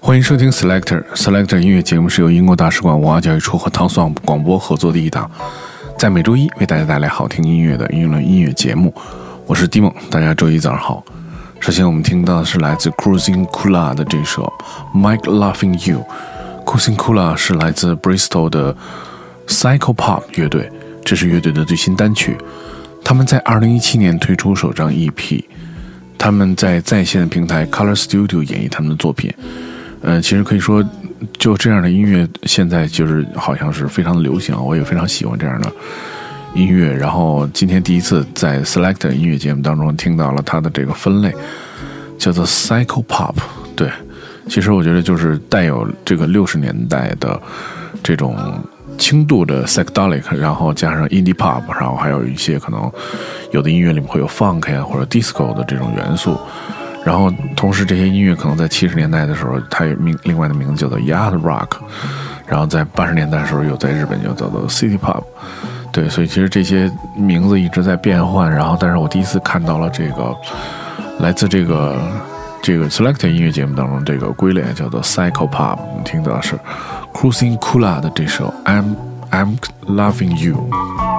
欢迎收听 Selector Selector 音乐节目，是由英国大使馆文化教育处和唐宋广播合作的一档，在每周一为大家带来好听音乐的英伦音乐节目。我是 Dimon，大家周一早上好。首先我们听到的是来自 Cruising Kula 的这首 Mike Loving You。Cruising Kula 是来自 Bristol 的 Psycho Pop 乐队，这是乐队的最新单曲。他们在2017年推出首张 EP，他们在在线平台 Color Studio 演绎他们的作品。呃，其实可以说，就这样的音乐现在就是好像是非常的流行，我也非常喜欢这样的音乐。然后今天第一次在 Select 音乐节目当中听到了它的这个分类，叫做 Psycho Pop。对，其实我觉得就是带有这个六十年代的这种轻度的 Psychedelic，然后加上 Indie Pop，然后还有一些可能有的音乐里面会有 Funk 呀或者 Disco 的这种元素。然后，同时这些音乐可能在七十年代的时候，它有名另外的名字叫做 Yard Rock，然后在八十年代的时候，又在日本就叫做 City Pop，对，所以其实这些名字一直在变换。然后，但是我第一次看到了这个来自这个这个 Select 音乐节目当中这个归类，叫做 Psycho Pop，我们听到是 Cruising Kula 的这首 I'm I'm Loving You。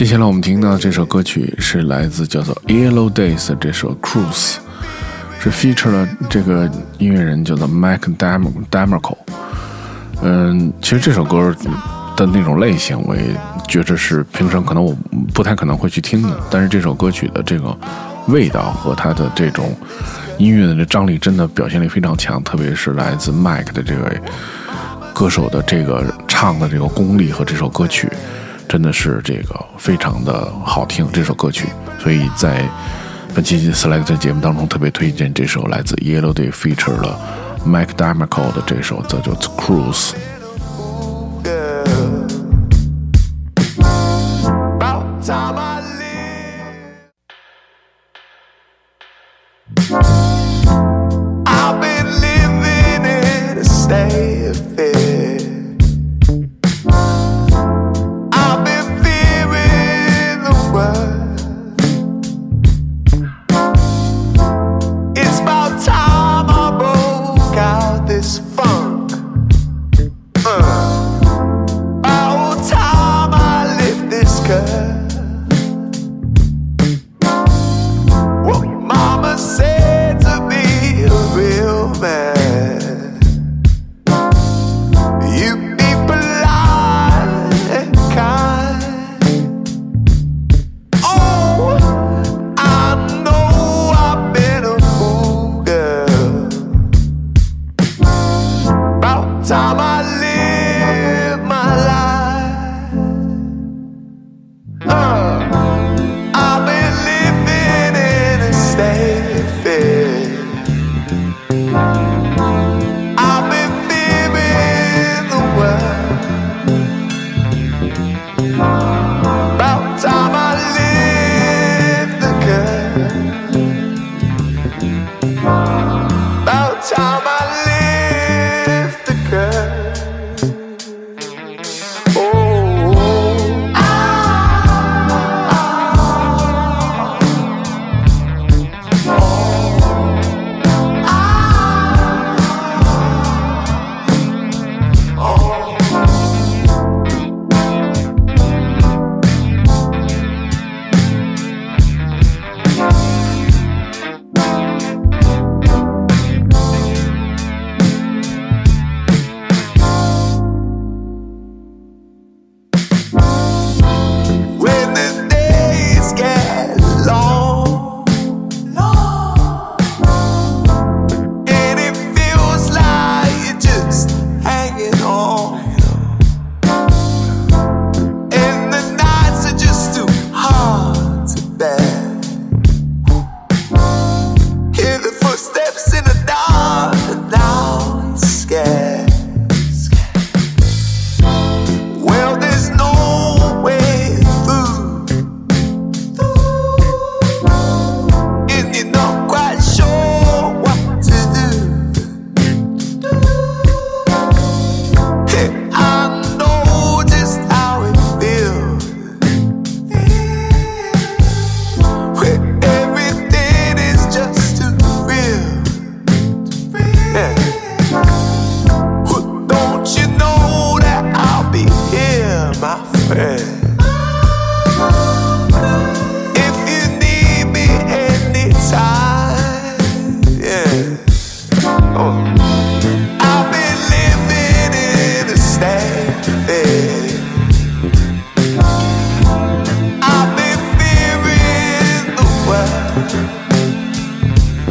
接下来我们听到这首歌曲是来自叫做 Yellow Days 的这首 Cruise，是 feature 了这个音乐人叫做 Mac Dam Damico。嗯，其实这首歌的那种类型，我也觉着是平常可能我不太可能会去听的，但是这首歌曲的这个味道和它的这种音乐的这张力真的表现力非常强，特别是来自 Mac 的这位歌手的这个唱的这个功力和这首歌曲。真的是这个非常的好听这首歌曲，所以在本期 Select 节目当中特别推荐这首来自 Yellow Day feature 了 Mac Damico 的这首，叫做《Cruise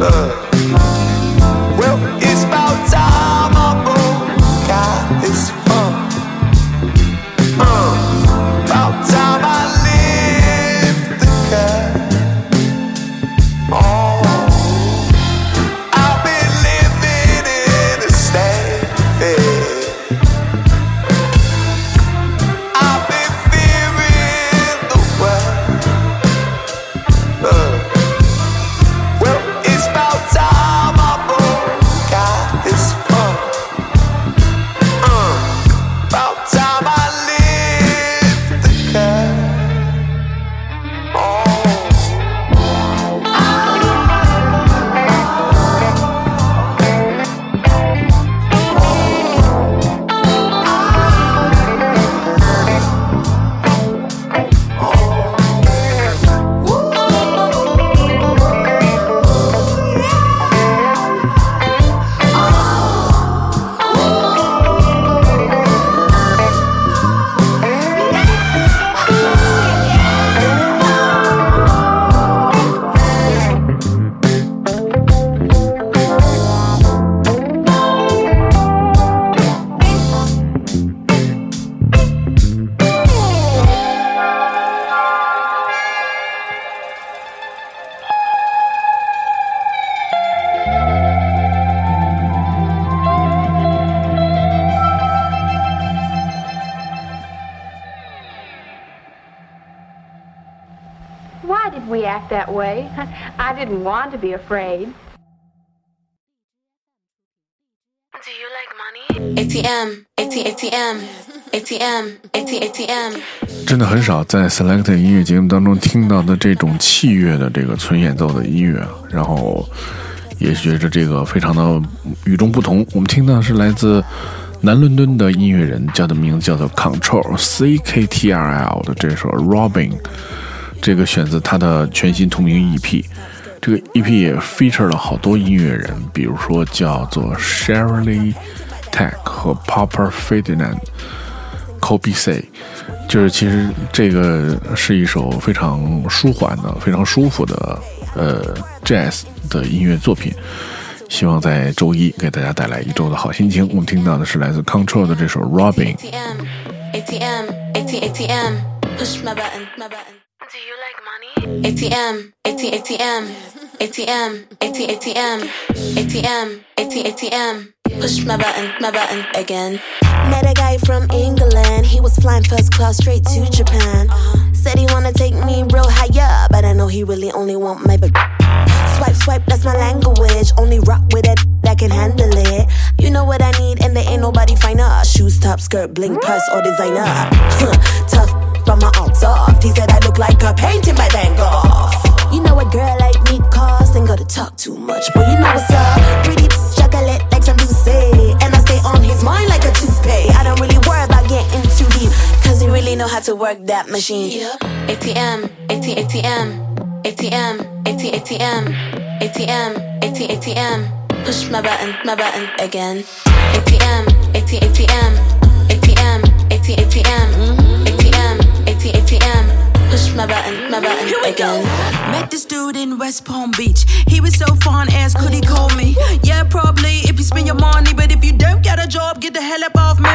love. 做 Cruise。we act that way. I didn't want to be afraid. Do you like money? ATM, ATM, ATM, ATM. 真的很少在 Select 音乐节目当中听到的这种器乐的这个纯演奏的音乐，然后也觉着这个非常的与众不同。我们听到是来自南伦敦的音乐人，叫的名字叫做 Control C K T R L 的这首 Robin，这个选自他的全新同名 EP。这个 EP 也 feature 了好多音乐人，比如说叫做 Shirley Tech 和 Popper Ferdinand、Kobe C，就是其实这个是一首非常舒缓的、非常舒服的呃 Jazz 的音乐作品。希望在周一给大家带来一周的好心情。我们听到的是来自 Control 的这首 Robin。ATM, ATM, ATM, ATM, ATM, ATM. Push my button, my button again. Met a guy from England, he was flying first class straight to Japan. Said he wanna take me real high up, but I know he really only want my. Swipe, swipe, that's my language. Only rock with it that can handle it. You know what I need, and there ain't nobody finer. Shoes, top, skirt, bling, purse, or designer. Tough from my off. He said I look like a painting by Van Gogh. You know a girl like me cost ain't gotta talk too much, but you know what's up. Pretty chocolate like some say, and I stay on his mind like a toupee. I don't really worry about getting too deep, cause he really know how to work that machine. Yep. ATM, ATM. ATM, ATM, ATM, ATM. Push my button, my button again. ATM, ATM, ATM, ATM, ATM, ATM. Push my button, my button again. Met this dude in West Palm Beach. He was so fun, asked could he call me? Yeah, probably if you spend your money, but if you don't get a job, get the hell up off me.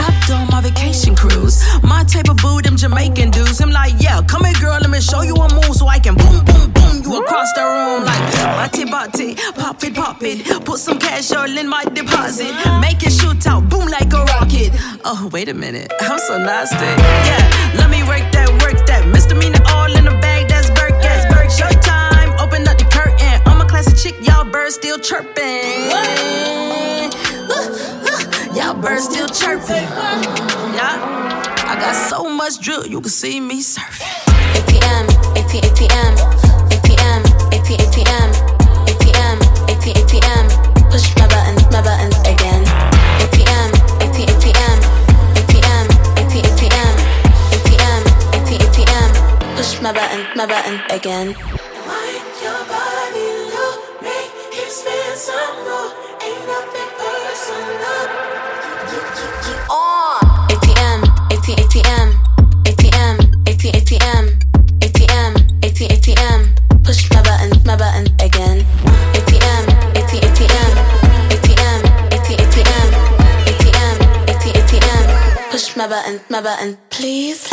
Hopped on my vacation cruise. My type of boo, them Jamaican dudes. I'm like, yeah, come here, girl, let me show you a move so I can boom, boom, boom you across the room like body, body, pop it, pop it. Put some cash all in my deposit. Make it shoot out, boom like a rocket. Oh, wait a minute, I'm so nasty. Yeah, let me work that, that. Misdemeanor all in the bag, that's Burke, that's Burke. Showtime, open up the curtain. I'm a classy chick, y'all birds still chirping. Y'all birds still chirping. Yeah. I got so much drill, you can see me surfing. ATM, ATM, ATM, ATM, ATM, ATM. Push my button, my button again. Like your body, look, make him spend some more. Ain't nothing personal. Push my button, my button again. Push my button, my button, please.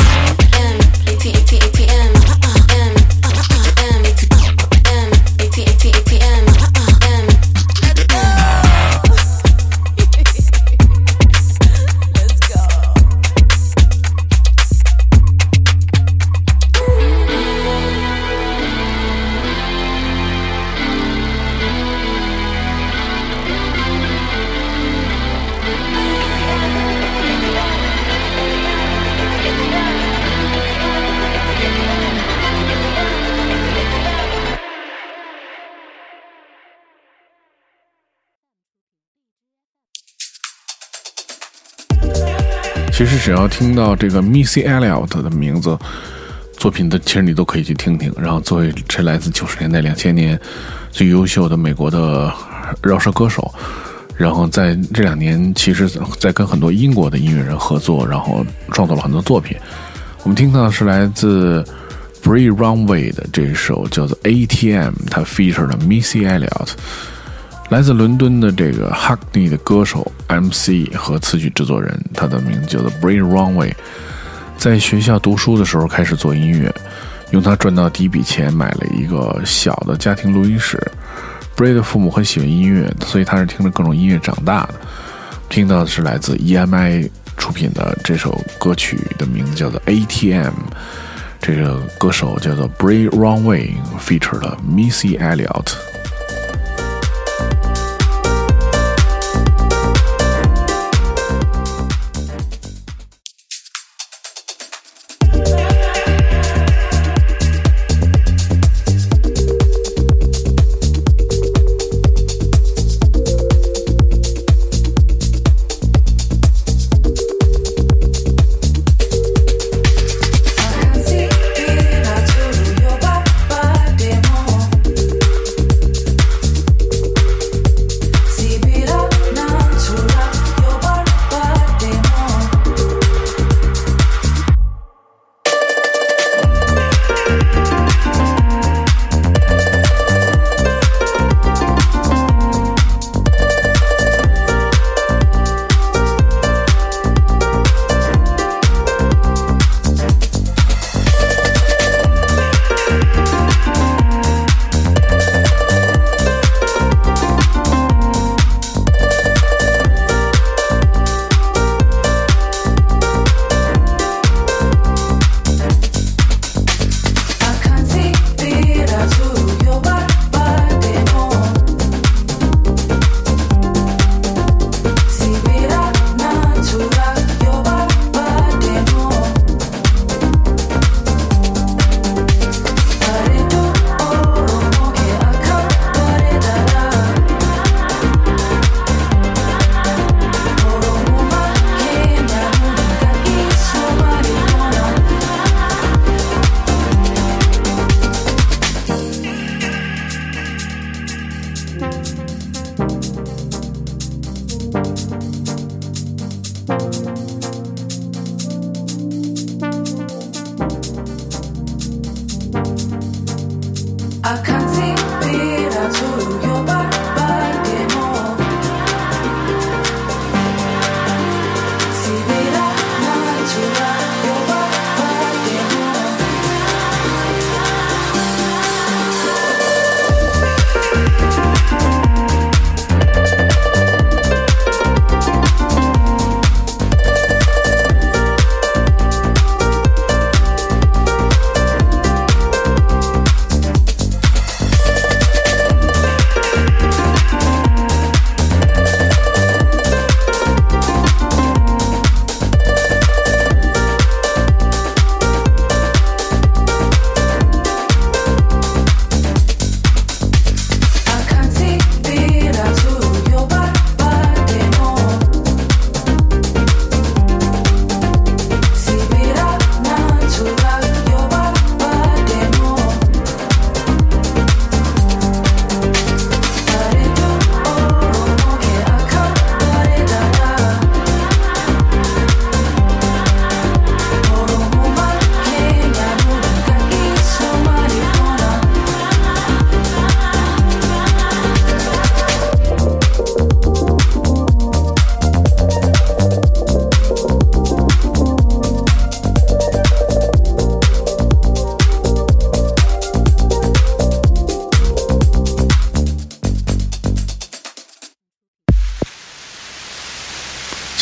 其实只要听到这个 Missy Elliott 的名字，作品的其实你都可以去听听。然后作为这来自九十年代、两千年最优秀的美国的饶舌歌手，然后在这两年，其实在跟很多英国的音乐人合作，然后创作了很多作品。我们听到的是来自 Bree Runway 的这首叫做 ATM，它 feature 了 Missy Elliott。来自伦敦的这个 Hackney 的歌手 MC 和词曲制作人，他的名字叫做 Bray Runway。在学校读书的时候开始做音乐，用他赚到第一笔钱买了一个小的家庭录音室。Bray 的父母很喜欢音乐，所以他是听着各种音乐长大的。听到的是来自 EMI 出品的这首歌曲的名字叫做 ATM，这个歌手叫做 Bray Runway，feature 了 Missy Elliott。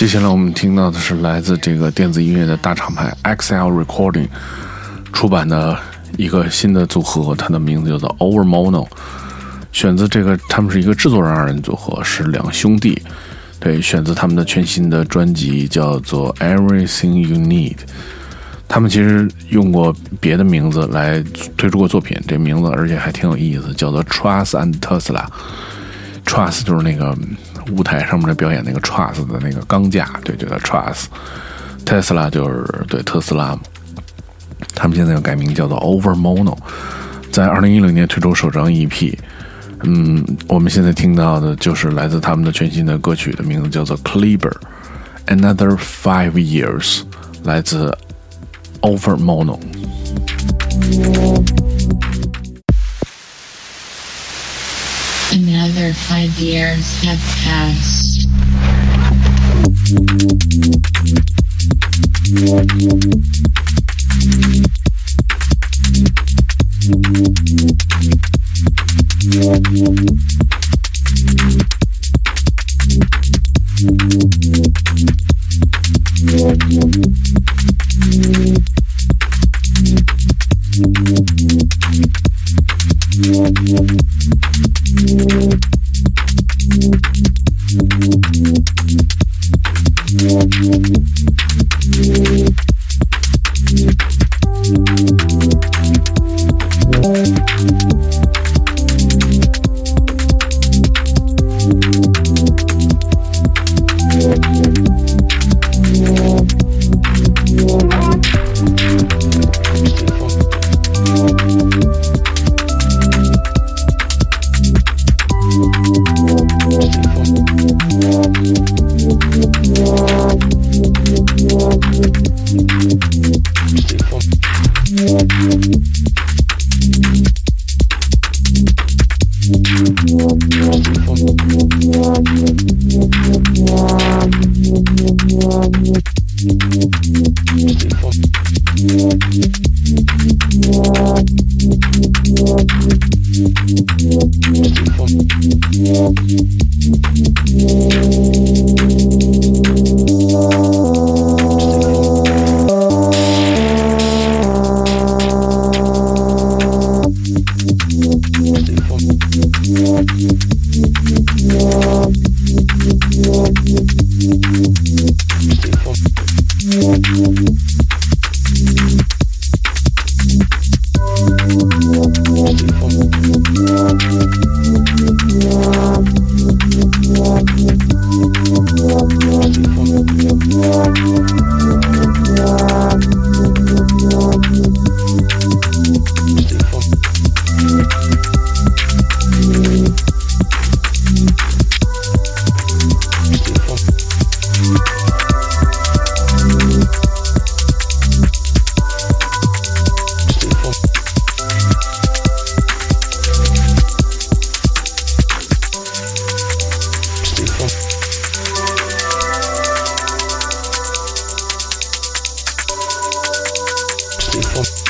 接下来我们听到的是来自这个电子音乐的大厂牌 XL Recording 出版的一个新的组合，它的名字叫做 Over Mono，选择这个他们是一个制作人二人组合，是两兄弟，对，选择他们的全新的专辑叫做 Everything You Need。他们其实用过别的名字来推出过作品，这名字而且还挺有意思，叫做 Trust and Tesla。Trust 就是那个。舞台上面的表演那个 Trust 的那个钢架，对，就叫 Trust，Tesla 就是对特斯拉嘛。他们现在又改名叫做 Over Mono，在二零一零年推出首张 EP。嗯，我们现在听到的就是来自他们的全新的歌曲，的名字叫做 Cleaver，Another Five Years，来自 Over Mono。Another five years have passed. Oh.